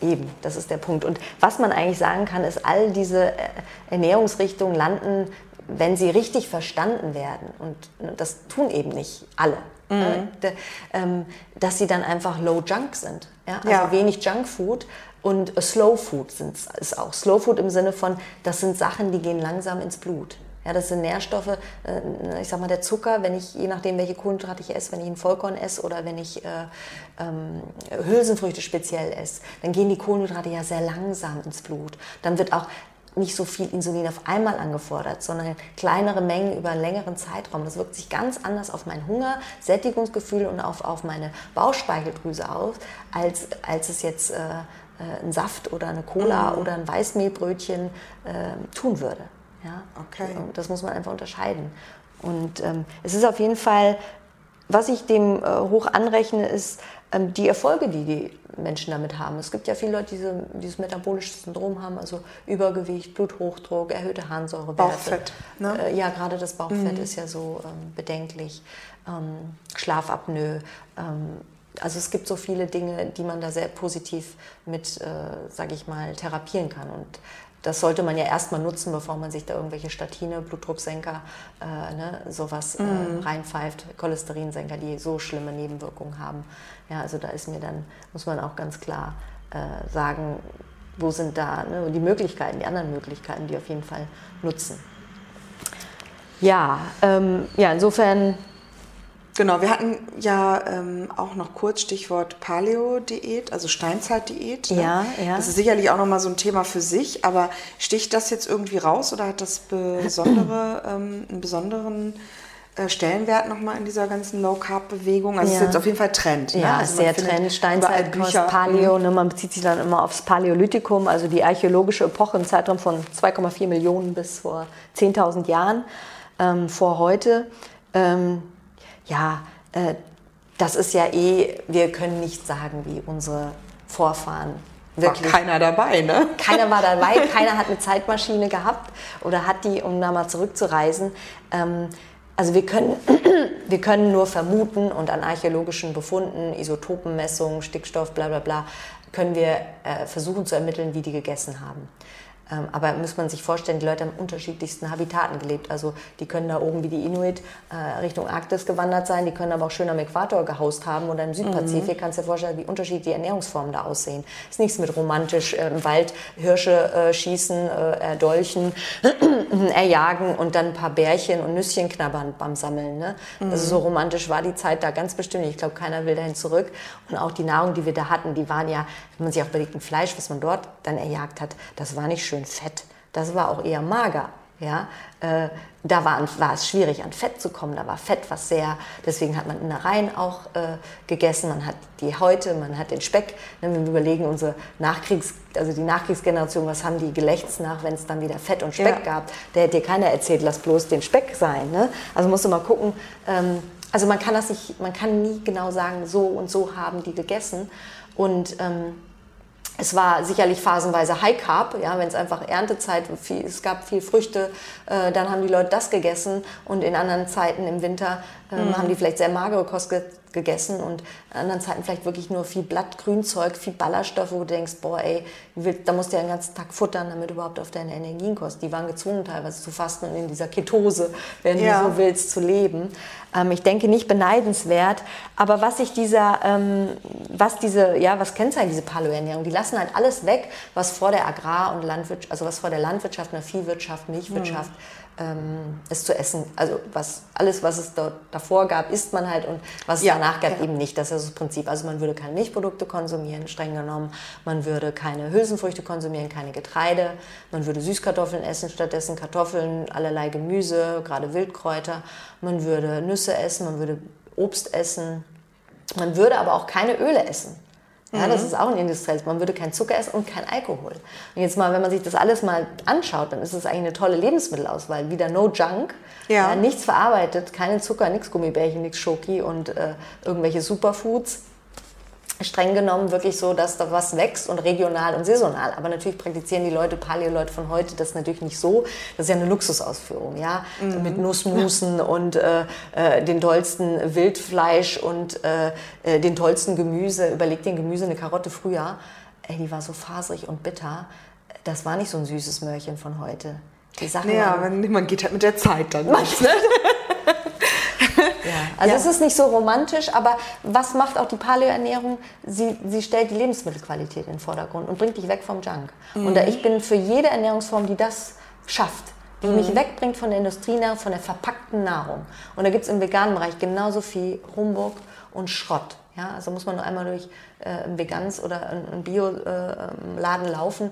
Eben, das ist der Punkt. Und was man eigentlich sagen kann, ist, all diese äh, Ernährungsrichtungen landen, wenn sie richtig verstanden werden. Und ne, das tun eben nicht alle. Mhm. Äh, ähm, dass sie dann einfach low junk sind. Ja? Also ja. wenig Junkfood und Slow Food sind, ist auch. Slow Food im Sinne von, das sind Sachen, die gehen langsam ins Blut. Ja, das sind Nährstoffe, äh, ich sag mal, der Zucker, wenn ich, je nachdem, welche Kohlenhydrate ich esse, wenn ich ein Vollkorn esse oder wenn ich äh, ähm, Hülsenfrüchte speziell esse, dann gehen die Kohlenhydrate ja sehr langsam ins Blut. Dann wird auch nicht so viel Insulin auf einmal angefordert, sondern kleinere Mengen über einen längeren Zeitraum. Das wirkt sich ganz anders auf meinen Hunger, Sättigungsgefühl und auf, auf meine Bauchspeicheldrüse aus, als, als es jetzt äh, äh ein Saft oder eine Cola mhm. oder ein Weißmehlbrötchen äh, tun würde. Ja? Okay. Das muss man einfach unterscheiden. Und ähm, es ist auf jeden Fall, was ich dem äh, hoch anrechne, ist ähm, die Erfolge, die die Menschen damit haben. Es gibt ja viele Leute, die diese, dieses metabolische Syndrom haben, also Übergewicht, Bluthochdruck, erhöhte Harnsäurewerte. Bauchfett. Ne? Äh, ja, gerade das Bauchfett mhm. ist ja so ähm, bedenklich. Ähm, Schlafapnoe. Ähm, also es gibt so viele Dinge, die man da sehr positiv mit, äh, sage ich mal, therapieren kann. Und das sollte man ja erstmal nutzen, bevor man sich da irgendwelche Statine, Blutdrucksenker, äh, ne, sowas äh, mhm. reinpfeift, Cholesterinsenker, die so schlimme Nebenwirkungen haben. Ja, also da ist mir dann, muss man auch ganz klar äh, sagen, wo sind da ne, die Möglichkeiten, die anderen Möglichkeiten, die auf jeden Fall nutzen. Ja, ähm, ja, insofern Genau, wir hatten ja ähm, auch noch kurz Stichwort Paleo-Diät, also Steinzeit-Diät. Ne? Ja, ja. Das ist sicherlich auch nochmal so ein Thema für sich, aber sticht das jetzt irgendwie raus oder hat das besondere, ähm, einen besonderen äh, Stellenwert nochmal in dieser ganzen Low-Carb-Bewegung? Also es ist jetzt auf jeden Fall Trend. Ne? Ja, also sehr Trend, Steinzeitkost, Paleo. Mhm. Ne? Man bezieht sich dann immer aufs Paläolithikum, also die archäologische Epoche im Zeitraum von 2,4 Millionen bis vor 10.000 Jahren ähm, vor heute. Ähm, ja, äh, das ist ja eh, wir können nicht sagen, wie unsere Vorfahren wirklich. War keiner dabei, ne? Keiner war dabei, keiner hat eine Zeitmaschine gehabt oder hat die, um da mal zurückzureisen. Ähm, also wir können, wir können nur vermuten und an archäologischen Befunden, Isotopenmessungen, Stickstoff, bla bla bla, können wir äh, versuchen zu ermitteln, wie die gegessen haben. Ähm, aber muss man sich vorstellen, die Leute haben unterschiedlichsten Habitaten gelebt. Also die können da oben wie die Inuit äh, Richtung Arktis gewandert sein, die können aber auch schön am Äquator gehaust haben oder im Südpazifik. Mhm. Kannst du dir vorstellen, wie unterschiedliche Ernährungsformen da aussehen. Ist nichts mit romantisch äh, im Wald Hirsche äh, schießen, äh, erdolchen, erjagen und dann ein paar Bärchen und Nüsschen knabbern beim Sammeln. Ne? Mhm. Also so romantisch war die Zeit da ganz bestimmt. Ich glaube, keiner will dahin zurück. Und auch die Nahrung, die wir da hatten, die waren ja, wenn man sich auch überlegt, ein Fleisch, was man dort dann erjagt hat, das war nicht schön fett. Das war auch eher mager. Ja, äh, da war, war, es schwierig, an Fett zu kommen. Da war Fett was sehr, deswegen hat man Innereien auch äh, gegessen. Man hat die Häute, man hat den Speck. Ne, wenn wir überlegen, unsere Nachkriegs, also die Nachkriegsgeneration, was haben die gelächzt nach, wenn es dann wieder Fett und Speck ja. gab? Der hätte dir keiner erzählt, lass bloß den Speck sein. Ne? Also musst du mal gucken. Ähm, also man kann das nicht, man kann nie genau sagen, so und so haben die gegessen. Und ähm, es war sicherlich phasenweise High Carb, ja, wenn es einfach Erntezeit, viel, es gab viel Früchte, äh, dann haben die Leute das gegessen und in anderen Zeiten im Winter ähm, mhm. haben die vielleicht sehr magere Kost ge gegessen und in anderen Zeiten vielleicht wirklich nur viel Blattgrünzeug, viel Ballaststoffe, wo du denkst, boah ey, da musst du ja den ganzen Tag futtern, damit du überhaupt auf deine Energien kommst. Die waren gezwungen teilweise zu fasten und in dieser Ketose, wenn ja. du so willst, zu leben. Ähm, ich denke nicht beneidenswert, aber was sich dieser, ähm, was diese, ja, was kennzeichnet diese Paleoernährung? Die lassen halt alles weg, was vor der Agrar- und Landwirtschaft, also was vor der Landwirtschaft, einer Viehwirtschaft, Milchwirtschaft, mhm ähm, es zu essen. Also was, alles, was es dort davor gab, isst man halt und was es ja, danach gab, ja. eben nicht. Das ist das Prinzip. Also man würde keine Milchprodukte konsumieren, streng genommen. Man würde keine Hülsenfrüchte konsumieren, keine Getreide. Man würde Süßkartoffeln essen, stattdessen Kartoffeln, allerlei Gemüse, gerade Wildkräuter. Man würde Nüsse essen, man würde Obst essen. Man würde aber auch keine Öle essen. Ja, mhm. das ist auch ein industrielles. Man würde kein Zucker essen und kein Alkohol. Und jetzt mal, wenn man sich das alles mal anschaut, dann ist es eigentlich eine tolle Lebensmittelauswahl. Wieder no junk, ja. Ja, nichts verarbeitet, keine Zucker, nichts Gummibärchen, nichts Schoki und äh, irgendwelche Superfoods streng genommen wirklich so, dass da was wächst und regional und saisonal. Aber natürlich praktizieren die Leute, Paleo-Leute von heute, das natürlich nicht so. Das ist ja eine Luxusausführung, ja, mhm. mit Nussmusen und äh, äh, den tollsten Wildfleisch und äh, äh, den tollsten Gemüse. Überleg den Gemüse, eine Karotte früher, ey, die war so faserig und bitter. Das war nicht so ein süßes Mörchen von heute. Die Sachen ja, waren, man geht halt mit der Zeit dann. Nicht, ne? Also ja. es ist nicht so romantisch, aber was macht auch die Paleoernährung? Sie, sie stellt die Lebensmittelqualität in den Vordergrund und bringt dich weg vom Junk. Mhm. Und ich bin für jede Ernährungsform, die das schafft, die mhm. mich wegbringt von der Industrienahrung, von der verpackten Nahrung. Und da gibt es im veganen Bereich genauso viel Humbug und Schrott. Ja, also muss man nur einmal durch äh, ein Veganes oder ein, Bioladen äh, laufen,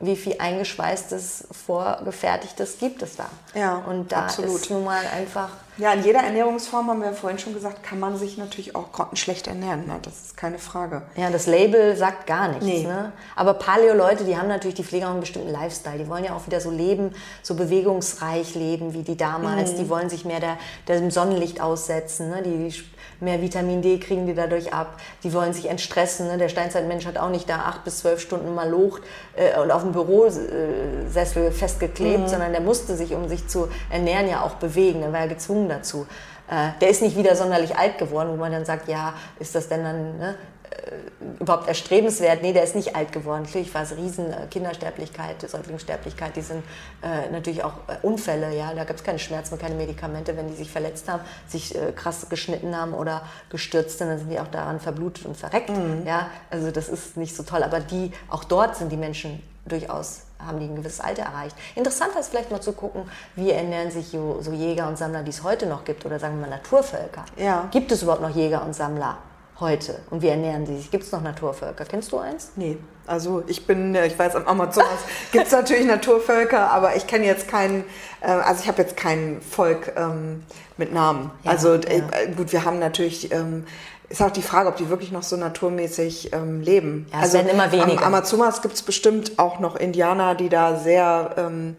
wie viel eingeschweißtes, vorgefertigtes gibt es da. Ja, und da absolut. ist nun mal einfach. Ja, in jeder Ernährungsform haben wir ja vorhin schon gesagt, kann man sich natürlich auch grottenschlecht ernähren. Ne? Das ist keine Frage. Ja, das Label sagt gar nichts. Nee. Ne? Aber Paleo-Leute, die haben natürlich, die Pfleger einen bestimmten Lifestyle. Die wollen ja auch wieder so leben, so bewegungsreich leben wie die damals. Mhm. Die wollen sich mehr der, dem Sonnenlicht aussetzen. Ne? Die, die mehr Vitamin D kriegen die dadurch ab. Die wollen sich entstressen. Ne? Der Steinzeitmensch hat auch nicht da acht bis zwölf Stunden mal locht äh, und auf dem Bürosessel festgeklebt, mhm. sondern der musste sich, um sich zu ernähren, ja auch bewegen. Er war ja gezwungen dazu. Äh, der ist nicht wieder sonderlich alt geworden, wo man dann sagt, ja, ist das denn dann, ne? Äh, überhaupt erstrebenswert. Nee, der ist nicht alt geworden. Natürlich war es riesen äh, Kindersterblichkeit, Säuglingssterblichkeit. Die sind äh, natürlich auch äh, Unfälle. Ja, da gab es keine Schmerzen, keine Medikamente. Wenn die sich verletzt haben, sich äh, krass geschnitten haben oder gestürzt sind, dann sind die auch daran verblutet und verreckt. Mhm. Ja, also das ist nicht so toll. Aber die, auch dort sind die Menschen durchaus haben die ein gewisses Alter erreicht. Interessanter ist vielleicht mal zu gucken, wie ernähren sich so Jäger und Sammler, die es heute noch gibt, oder sagen wir mal Naturvölker. Ja. Gibt es überhaupt noch Jäger und Sammler? Heute? Und wie ernähren sie sich? Gibt es noch Naturvölker? Kennst du eins? Nee. Also ich bin, äh, ich weiß, am Amazonas gibt es natürlich Naturvölker, aber ich kenne jetzt keinen, äh, also ich habe jetzt kein Volk ähm, mit Namen. Ja, also äh, ja. gut, wir haben natürlich, ähm, ist auch die Frage, ob die wirklich noch so naturmäßig ähm, leben. Ja, es also werden immer weniger. Am Amazonas gibt es bestimmt auch noch Indianer, die da sehr ähm,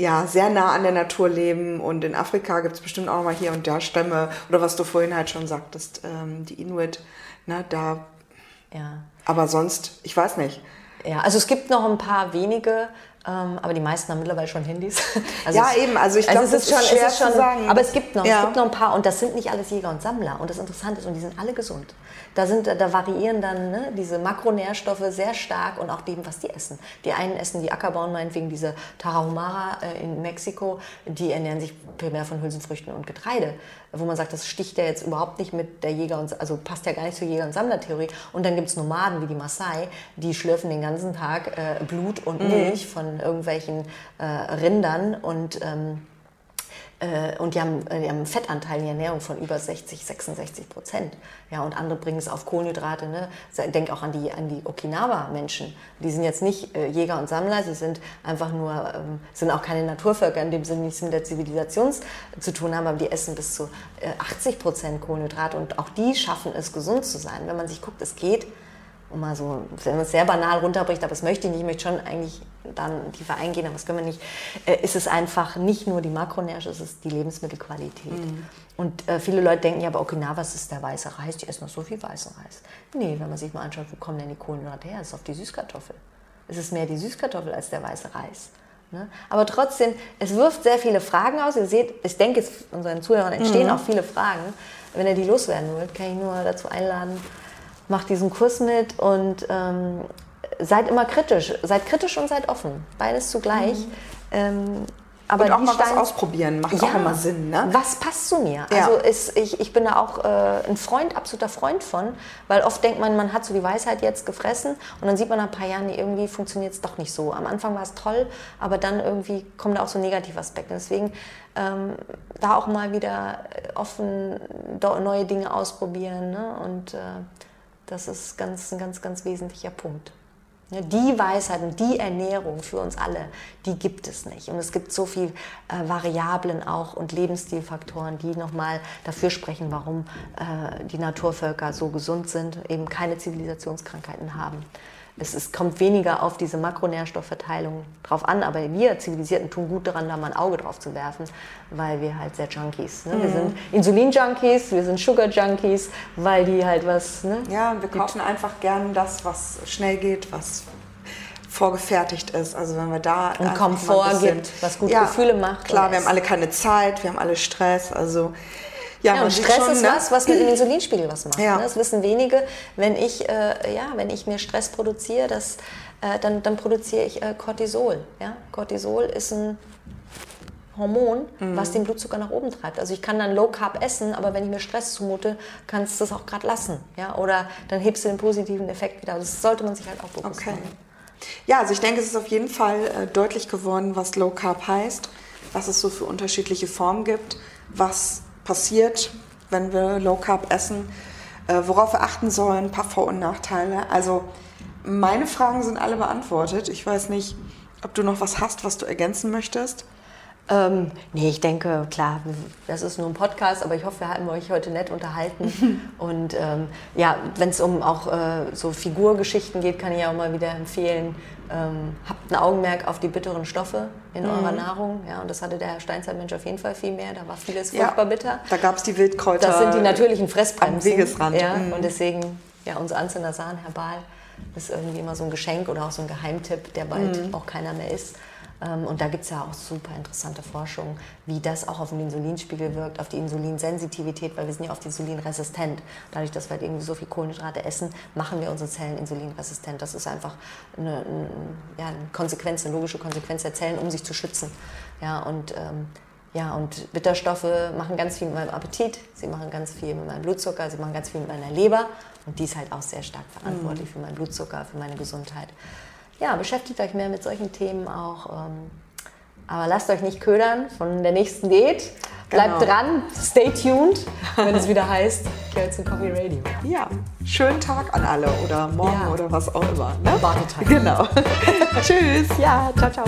ja, sehr nah an der Natur leben und in Afrika gibt es bestimmt auch mal hier und da Stämme oder was du vorhin halt schon sagtest, ähm, die Inuit, ne, da. Ja. Aber sonst, ich weiß nicht. Ja, also es gibt noch ein paar wenige, aber die meisten haben mittlerweile schon Handys. Also ja, eben. Also ich glaube, also es ist schwer ist schon, zu sagen. Aber es gibt noch, ja. es gibt noch ein paar und das sind nicht alles Jäger und Sammler. Und das Interessante ist, und die sind alle gesund. Da, sind, da variieren dann ne, diese Makronährstoffe sehr stark und auch dem, was die essen. Die einen essen die Ackerbauen, meinetwegen diese Tarahumara äh, in Mexiko, die ernähren sich primär von Hülsenfrüchten und Getreide, wo man sagt, das sticht ja jetzt überhaupt nicht mit der Jäger- und also passt ja gar nicht zur Jäger- und Sammlertheorie. Und dann gibt es Nomaden wie die Maasai, die schlürfen den ganzen Tag äh, Blut und mhm. Milch mhm. von irgendwelchen äh, Rindern und ähm, äh, und die haben, äh, die haben einen Fettanteil in der Ernährung von über 60, 66 Prozent. Ja, und andere bringen es auf Kohlenhydrate. Ne? Denk auch an die, an die Okinawa-Menschen. Die sind jetzt nicht äh, Jäger und Sammler, sie sind einfach nur, ähm, sind auch keine Naturvölker, in dem Sinne nichts mit der Zivilisation zu tun haben, aber die essen bis zu äh, 80 Prozent Kohlenhydrate und auch die schaffen es, gesund zu sein. Wenn man sich guckt, es geht um mal so, wenn man es sehr banal runterbricht, aber das möchte ich nicht, ich möchte schon eigentlich dann tiefer eingehen, aber das können wir nicht, äh, ist es einfach nicht nur die Makronährstoffe, es ist die Lebensmittelqualität. Mhm. Und äh, viele Leute denken ja, aber Okinawa, was ist der weiße Reis? Die essen noch so viel weißen Reis. Nee, wenn man sich mal anschaut, wo kommen denn die Kohlenhydrate her? Es ist auf die Süßkartoffel. Es ist mehr die Süßkartoffel als der weiße Reis. Ne? Aber trotzdem, es wirft sehr viele Fragen aus. Ihr seht, ich denke, es, unseren Zuhörern entstehen mhm. auch viele Fragen. Wenn ihr die loswerden wollt, kann ich nur dazu einladen, macht diesen Kurs mit und ähm, seid immer kritisch. Seid kritisch und seid offen. Beides zugleich. Mhm. Ähm, aber und auch mal Stein was ausprobieren, macht ja, auch immer Sinn. Ne? Was passt zu mir? Ja. Also ist, ich, ich bin da auch äh, ein Freund, absoluter Freund von, weil oft denkt man, man hat so die Weisheit jetzt gefressen und dann sieht man nach ein paar Jahren, irgendwie funktioniert es doch nicht so. Am Anfang war es toll, aber dann irgendwie kommen da auch so negative Aspekte. Deswegen ähm, da auch mal wieder offen neue Dinge ausprobieren ne? und äh, das ist ganz, ein ganz, ganz wesentlicher Punkt. Die Weisheit und die Ernährung für uns alle, die gibt es nicht. Und es gibt so viele äh, Variablen auch und Lebensstilfaktoren, die nochmal dafür sprechen, warum äh, die Naturvölker so gesund sind, eben keine Zivilisationskrankheiten haben es, es kommt weniger auf diese Makronährstoffverteilung drauf an, aber wir Zivilisierten tun gut daran, da mal ein Auge drauf zu werfen, weil wir halt sehr Junkies. Ne? Mhm. Wir sind Insulin-Junkies, wir sind Sugar-Junkies, weil die halt was. Ne? Ja, wir kaufen einfach gern das, was schnell geht, was vorgefertigt ist. Also wenn wir da und Komfort bisschen, gibt, was gute ja, Gefühle macht. Klar, wir haben alle keine Zeit, wir haben alle Stress. Also ja, ja und Stress schon, ist ne? was, was mit dem Insulinspiegel was macht. Ja. Ne? Das wissen wenige. Wenn ich, äh, ja, wenn ich mir Stress produziere, das, äh, dann, dann produziere ich äh, Cortisol. Ja? Cortisol ist ein Hormon, mhm. was den Blutzucker nach oben treibt. Also ich kann dann Low Carb essen, aber wenn ich mir Stress zumute, kannst du das auch gerade lassen. Ja? Oder dann hebst du den positiven Effekt wieder. Also das sollte man sich halt auch bewusst okay. Ja, also ich denke, es ist auf jeden Fall äh, deutlich geworden, was Low Carb heißt, was es so für unterschiedliche Formen gibt, was passiert, wenn wir Low Carb essen, äh, worauf wir achten sollen, ein paar Vor- und Nachteile. Also meine Fragen sind alle beantwortet. Ich weiß nicht, ob du noch was hast, was du ergänzen möchtest. Ähm, nee, ich denke, klar, das ist nur ein Podcast, aber ich hoffe, wir haben euch heute nett unterhalten. Und ähm, ja, wenn es um auch äh, so Figurgeschichten geht, kann ich auch mal wieder empfehlen, ähm, habt ein Augenmerk auf die bitteren Stoffe in mhm. eurer Nahrung. Ja, und das hatte der Herr Steinzeitmensch auf jeden Fall viel mehr. Da war vieles furchtbar ja, bitter. Da gab es die Wildkräuter. Das sind die natürlichen Fressbremsen. Am Wegesrand. Ja, mhm. Und deswegen, ja, unser Anzünder Sahn, Herbal, ist irgendwie immer so ein Geschenk oder auch so ein Geheimtipp, der bald mhm. auch keiner mehr ist. Ähm, und da gibt es ja auch super interessante Forschung, wie das auch auf den Insulinspiegel wirkt, auf die Insulinsensitivität, weil wir sind ja oft insulinresistent. Dadurch, dass wir halt irgendwie so viel Kohlenhydrate essen, machen wir unsere Zellen insulinresistent. Das ist einfach eine, eine, ja, eine Konsequenz, eine logische Konsequenz der Zellen, um sich zu schützen. Ja, und ähm, ja, und Bitterstoffe machen ganz viel mit meinem Appetit, sie machen ganz viel mit meinem Blutzucker, sie machen ganz viel mit meiner Leber und die ist halt auch sehr stark verantwortlich mhm. für meinen Blutzucker, für meine Gesundheit ja, beschäftigt euch mehr mit solchen Themen auch. Ähm, aber lasst euch nicht ködern von der nächsten Diät. Bleibt genau. dran, stay tuned, wenn es wieder heißt Kerzen Coffee Radio. Ja, schönen Tag an alle oder morgen ja. oder was auch immer. Ne? Wartetag. Genau. Tschüss. Ja, ciao, ciao.